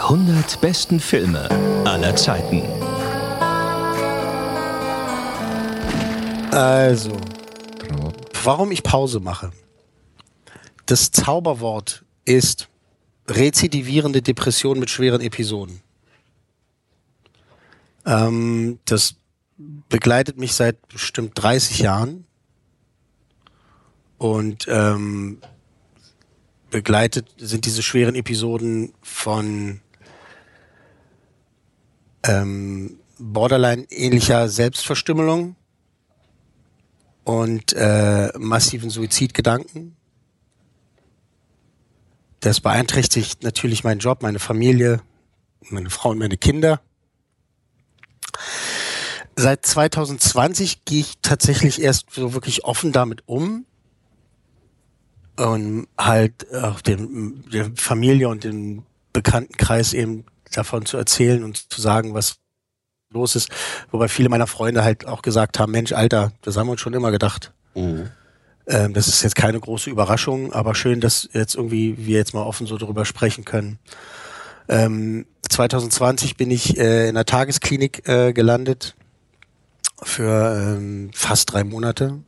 Die 100 besten Filme aller Zeiten. Also, warum ich Pause mache. Das Zauberwort ist rezidivierende Depression mit schweren Episoden. Ähm, das begleitet mich seit bestimmt 30 Jahren und ähm, begleitet sind diese schweren Episoden von ähm, Borderline-ähnlicher Selbstverstümmelung und äh, massiven Suizidgedanken. Das beeinträchtigt natürlich meinen Job, meine Familie, meine Frau und meine Kinder. Seit 2020 gehe ich tatsächlich erst so wirklich offen damit um und halt auch den, der Familie und dem Bekanntenkreis eben davon zu erzählen und zu sagen, was los ist. Wobei viele meiner Freunde halt auch gesagt haben, Mensch, Alter, das haben wir uns schon immer gedacht. Ähm, das ist jetzt keine große Überraschung, aber schön, dass jetzt irgendwie wir jetzt mal offen so darüber sprechen können. Ähm, 2020 bin ich äh, in der Tagesklinik äh, gelandet für ähm, fast drei Monate.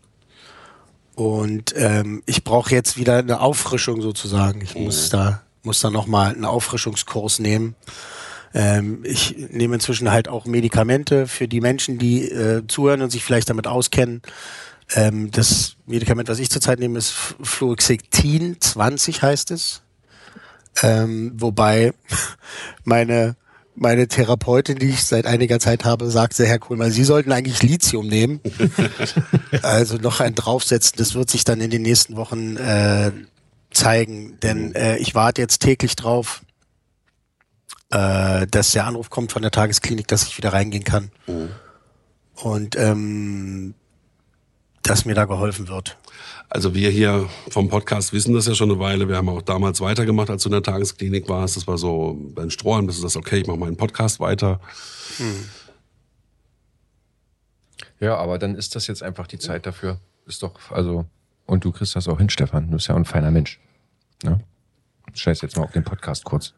Und ähm, ich brauche jetzt wieder eine Auffrischung sozusagen. Ich muss da muss da noch mal einen Auffrischungskurs nehmen. Ähm, ich nehme inzwischen halt auch Medikamente für die Menschen, die äh, zuhören und sich vielleicht damit auskennen. Ähm, das Medikament, was ich zurzeit nehme, ist Fluoxetin 20 heißt es. Ähm, wobei meine meine Therapeutin, die ich seit einiger Zeit habe, sagte, Herr Kohlmann, Sie sollten eigentlich Lithium nehmen. also noch ein draufsetzen. Das wird sich dann in den nächsten Wochen äh, zeigen. Denn äh, ich warte jetzt täglich drauf, äh, dass der Anruf kommt von der Tagesklinik, dass ich wieder reingehen kann. Und ähm, dass mir da geholfen wird. Also wir hier vom Podcast wissen das ja schon eine Weile. Wir haben auch damals weitergemacht, als du in der Tagesklinik warst. Das war so beim Strohhalm, das ist das okay, ich mache meinen Podcast weiter. Ja, aber dann ist das jetzt einfach die Zeit dafür. Ist doch, also, und du kriegst das auch hin, Stefan. Du bist ja auch ein feiner Mensch. Ne? Scheiß jetzt mal auf den Podcast kurz.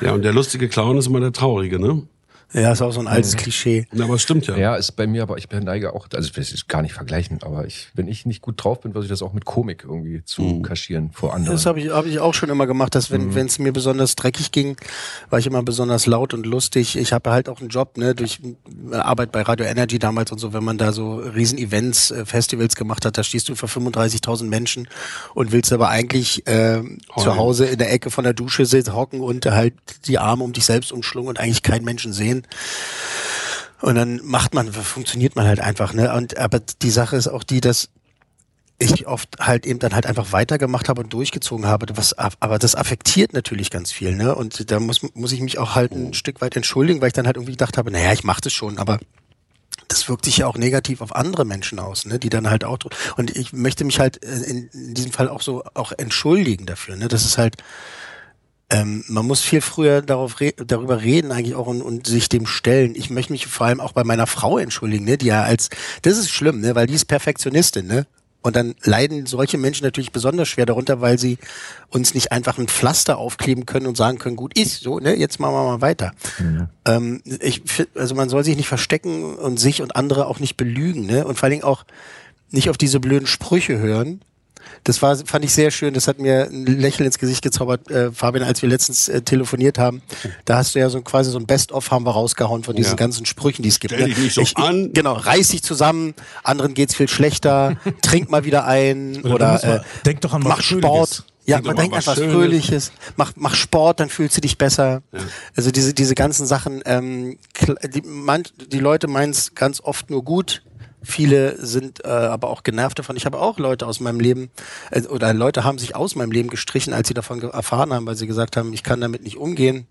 Ja, und der lustige Clown ist immer der Traurige, ne? Ja, ist auch so ein altes Klischee. Ja, aber es stimmt ja. Ja, ist bei mir, aber ich neige auch, also ich will es gar nicht vergleichen, aber ich, wenn ich nicht gut drauf bin, versuche ich das auch mit Komik irgendwie zu kaschieren vor anderen. Das habe ich, hab ich auch schon immer gemacht, dass wenn wenn es mir besonders dreckig ging, war ich immer besonders laut und lustig. Ich habe halt auch einen Job, ne, durch Arbeit bei Radio Energy damals und so, wenn man da so riesen Events, äh, Festivals gemacht hat, da stehst du vor 35.000 Menschen und willst aber eigentlich äh, zu Hause in der Ecke von der Dusche sitzen, hocken und halt die Arme um dich selbst umschlungen und eigentlich keinen Menschen sehen. Und dann macht man, funktioniert man halt einfach, ne? Und aber die Sache ist auch die, dass ich oft halt eben dann halt einfach weitergemacht habe und durchgezogen habe. Was, aber das affektiert natürlich ganz viel, ne? Und da muss, muss ich mich auch halt ein Stück weit entschuldigen, weil ich dann halt irgendwie gedacht habe, naja, ich mache das schon, aber das wirkt sich ja auch negativ auf andere Menschen aus, ne? Die dann halt auch und ich möchte mich halt äh, in, in diesem Fall auch so auch entschuldigen dafür, ne? Das ist halt ähm, man muss viel früher darauf re darüber reden eigentlich auch und, und sich dem stellen. Ich möchte mich vor allem auch bei meiner Frau entschuldigen, ne, die ja als das ist schlimm, ne, weil die ist Perfektionistin, ne? Und dann leiden solche Menschen natürlich besonders schwer darunter, weil sie uns nicht einfach ein Pflaster aufkleben können und sagen können, gut ist so, ne, jetzt machen wir mal weiter. Ähm, ich, also man soll sich nicht verstecken und sich und andere auch nicht belügen, ne? Und vor allen Dingen auch nicht auf diese blöden Sprüche hören. Das war, fand ich sehr schön. Das hat mir ein Lächeln ins Gesicht gezaubert, äh, Fabian, als wir letztens äh, telefoniert haben. Da hast du ja so quasi so ein Best-of haben wir rausgehauen von diesen Ja. ganzen Sprüchen, die es gibt. Stell dich nicht so an. Genau, reiß dich zusammen, anderen geht's viel schlechter, trink mal wieder ein oder, mal- äh, denk doch an was mach Sport. Ja, Denk man denkt was einfach Schönes. Fröhliches. Mach, mach Sport, dann fühlst du dich besser. Also diese, diese ganzen Sachen, ähm, die, man, die Leute meinen es ganz oft nur gut. Viele sind äh, aber auch genervt davon. Ich habe auch Leute aus meinem Leben, äh, oder Leute haben sich aus meinem Leben gestrichen, als sie davon erfahren haben, weil sie gesagt haben, ich kann damit nicht umgehen.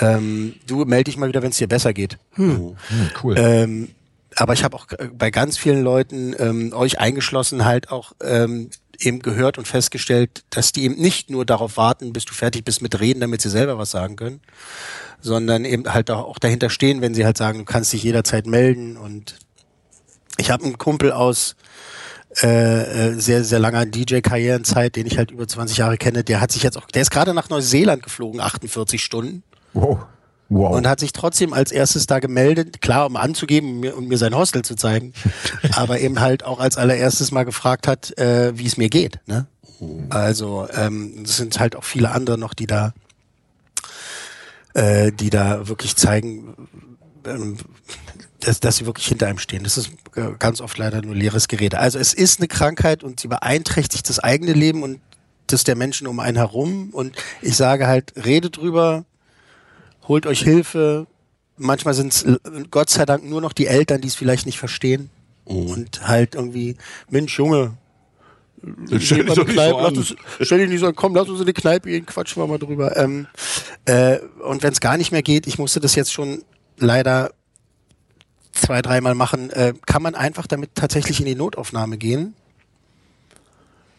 Ähm, du melde dich mal wieder, wenn es dir besser geht. Hm, cool. Ähm, aber ich habe auch äh, bei ganz vielen Leuten, ähm, euch eingeschlossen, halt auch ähm, eben gehört und festgestellt, dass die eben nicht nur darauf warten, bis du fertig bist mit Reden, damit sie selber was sagen können, sondern eben halt auch auch dahinter stehen, wenn sie halt sagen, du kannst dich jederzeit melden. Und ich habe einen Kumpel aus äh, äh, sehr, sehr langer DJ-Karrierenzeit, den ich halt über 20 Jahre kenne, der hat sich jetzt auch, der ist gerade nach Neuseeland geflogen, 48 Stunden wow. Wow. und hat sich trotzdem als erstes da gemeldet, klar, um anzugeben und mir, und mir sein Hostel zu zeigen, aber eben halt auch als allererstes mal gefragt hat, äh, wie es mir geht. Ne? Also ähm, es sind halt auch viele andere noch, die da, äh, die da wirklich zeigen, ähm, dass, dass sie wirklich hinter einem stehen. Das ist äh, ganz oft leider nur leeres Gerede. Also es ist eine Krankheit und sie beeinträchtigt das eigene Leben und das der Menschen um einen herum. Und ich sage halt, redet drüber, holt euch Hilfe. Manchmal sind es Gott sei Dank nur noch die Eltern, die es vielleicht nicht verstehen. Und halt irgendwie, Mensch, Junge, stell dich so Kneipe, lass uns, stell dich nicht so an, komm, lass uns in die Kneipe gehen, quatschen wir mal drüber. Ähm, äh, und wenn es gar nicht mehr geht, ich musste das jetzt schon leider zwei, dreimal machen, äh, kann man einfach damit tatsächlich in die Notaufnahme gehen.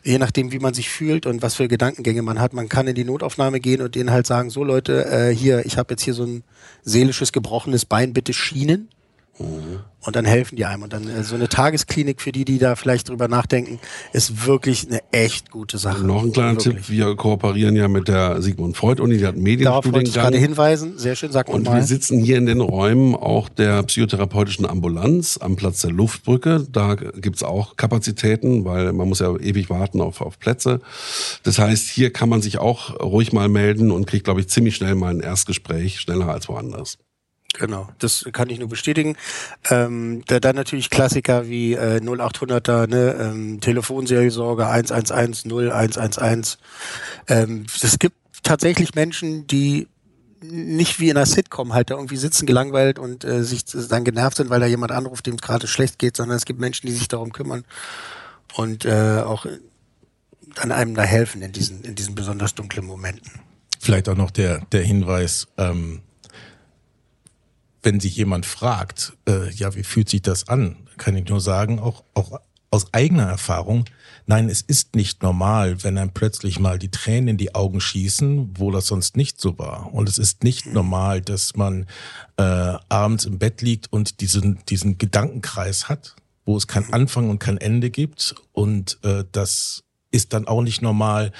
Je nachdem, wie man sich fühlt und was für Gedankengänge man hat. Man kann in die Notaufnahme gehen und denen halt sagen, so Leute, äh, hier, ich habe jetzt hier so ein seelisches gebrochenes Bein, bitte schienen. Und dann helfen die einem. Und dann äh, so eine Tagesklinik für die, die da vielleicht drüber nachdenken, ist wirklich eine echt gute Sache. Noch ein kleiner Wirklich. Tipp, wir kooperieren ja mit der Sigmund Freud Uni, die hat einen Darauf wollte ich gerade Medienstudiengang. hinweisen. Sehr schön, sag Und mal. wir sitzen hier in den Räumen auch der psychotherapeutischen Ambulanz am Platz der Luftbrücke. Da gibt's auch Kapazitäten, weil man muss ja ewig warten auf, auf Plätze. Das heißt, hier kann man sich auch ruhig mal melden und kriegt, glaube ich, ziemlich schnell mal ein Erstgespräch, schneller als woanders. Genau, das kann ich nur bestätigen. Ähm, da, dann natürlich Klassiker wie äh, 0800er, ne, ähm, Telefonseelsorge 111 0111. Ähm, es gibt tatsächlich Menschen, die nicht wie in einer Sitcom halt da irgendwie sitzen gelangweilt und äh, sich dann genervt sind, weil da jemand anruft, dem es gerade schlecht geht, sondern es gibt Menschen, die sich darum kümmern und äh, auch an einem da helfen in diesen in diesen besonders dunklen Momenten. Vielleicht auch noch der, der Hinweis, ähm, wenn sich jemand fragt, äh, ja, wie fühlt sich das an, kann ich nur sagen, auch, auch aus eigener Erfahrung, nein, es ist nicht normal, wenn einem plötzlich mal die Tränen in die Augen schießen, wo das sonst nicht so war. Und es ist nicht normal, dass man äh, abends im Bett liegt und diesen, diesen Gedankenkreis hat, wo es kein Anfang und kein Ende gibt. Und äh, das ist dann auch nicht normal,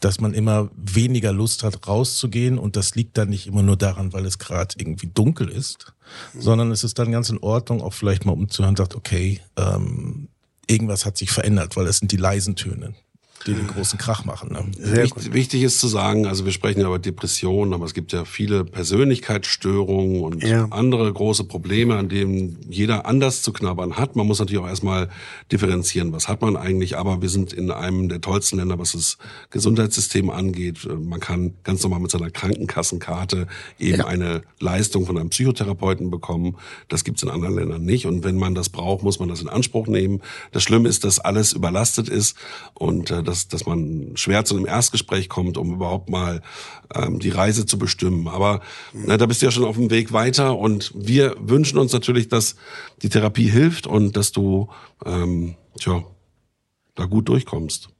dass man immer weniger Lust hat, rauszugehen. Und das liegt dann nicht immer nur daran, weil es gerade irgendwie dunkel ist, sondern es ist dann ganz in Ordnung, auch vielleicht mal umzuhören sagt, okay, ähm, irgendwas hat sich verändert, weil es sind die leisen Töne, die den großen Krach machen. Ne? Wichtig, wichtig ist zu sagen, also wir sprechen ja über Depressionen, aber es gibt ja viele Persönlichkeitsstörungen und Ja. andere große Probleme, an denen jeder anders zu knabbern hat. Man muss natürlich auch erstmal differenzieren, was hat man eigentlich, aber wir sind in einem der tollsten Länder, was das Gesundheitssystem angeht. Man kann ganz normal mit seiner Krankenkassenkarte eben eine Leistung von einem Psychotherapeuten bekommen. Das gibt's in anderen Ländern nicht. Und wenn man das braucht, muss man das in Anspruch nehmen. Das Schlimme ist, dass alles überlastet ist und äh, dass, dass man schwer zu einem Erstgespräch kommt, um überhaupt mal ähm, die Reise zu bestimmen. Aber na, da bist du ja schon auf dem Weg weiter und wir wünschen uns natürlich, dass die Therapie hilft und dass du ähm, tja, da gut durchkommst.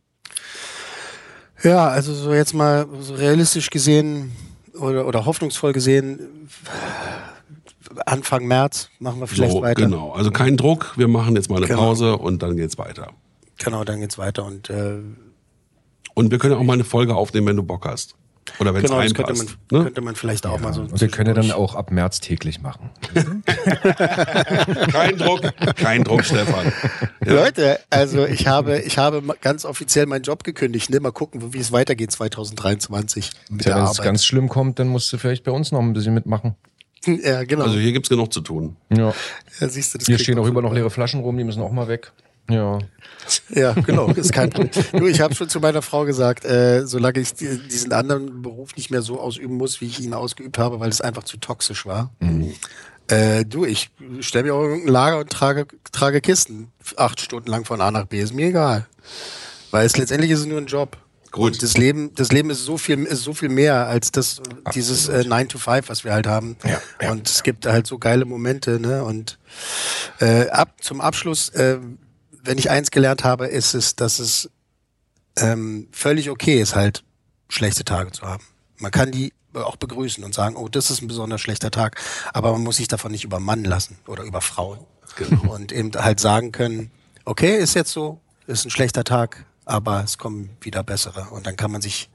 Ja, also so jetzt mal so realistisch gesehen oder, oder hoffnungsvoll gesehen, Anfang März machen wir vielleicht so, weiter. Genau. Also kein Druck, wir machen jetzt mal eine Genau. Pause und dann geht's weiter. Genau, dann geht's weiter und äh, Und wir können auch mal eine Folge aufnehmen, wenn du Bock hast. Oder wenn es genau, das könnte reinpasst. man, ne? könnte man vielleicht auch mal so. Und wir können ja dann auch ab März täglich machen. Kein Druck, kein Druck, Stefan. Leute, also ich habe, ich habe ganz offiziell meinen Job gekündigt. Ne? Mal gucken, wie es weitergeht 2023 mit der wenn es ganz schlimm kommt, dann musst du vielleicht bei uns noch ein bisschen mitmachen. ja, genau. Also hier gibt's genug zu tun. Ja. ja, siehst du, das Hier stehen auch immer noch leere Flaschen rum, die müssen auch mal weg. Ja. Ja, genau, ist kein Problem. Nur ich habe schon zu meiner Frau gesagt, äh, solange ich die, diesen anderen Beruf nicht mehr so ausüben muss, wie ich ihn ausgeübt habe, weil es einfach zu toxisch war. Äh, du, ich stelle mir auch irgendein Lager und trage, trage Kisten acht Stunden lang von A nach B. Ist mir egal. Weil es letztendlich ist es nur ein Job. Gut. Und das Leben, das Leben ist so viel, ist so viel mehr als das, dieses äh, 9 to 5, was wir halt haben. Ja, ja. Und es gibt halt so geile Momente, ne? Und äh, ab zum Abschluss, äh, wenn ich eins gelernt habe, ist es, dass es ähm, völlig okay ist, halt schlechte Tage zu haben. Man kann die auch begrüßen und sagen, oh, das ist ein besonders schlechter Tag, aber man muss sich davon nicht übermannen lassen oder über Frauen. Genau. Und eben halt sagen können, okay, ist jetzt so, ist ein schlechter Tag, aber es kommen wieder bessere. Und dann kann man sich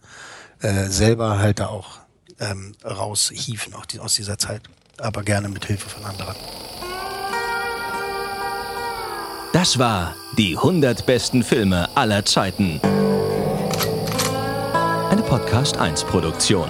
äh, selber halt da auch ähm, raushieven auch die, aus dieser Zeit, aber gerne mit Hilfe von anderen. Das war die 100 besten Filme aller Zeiten. Eine Podcast 1 Produktion.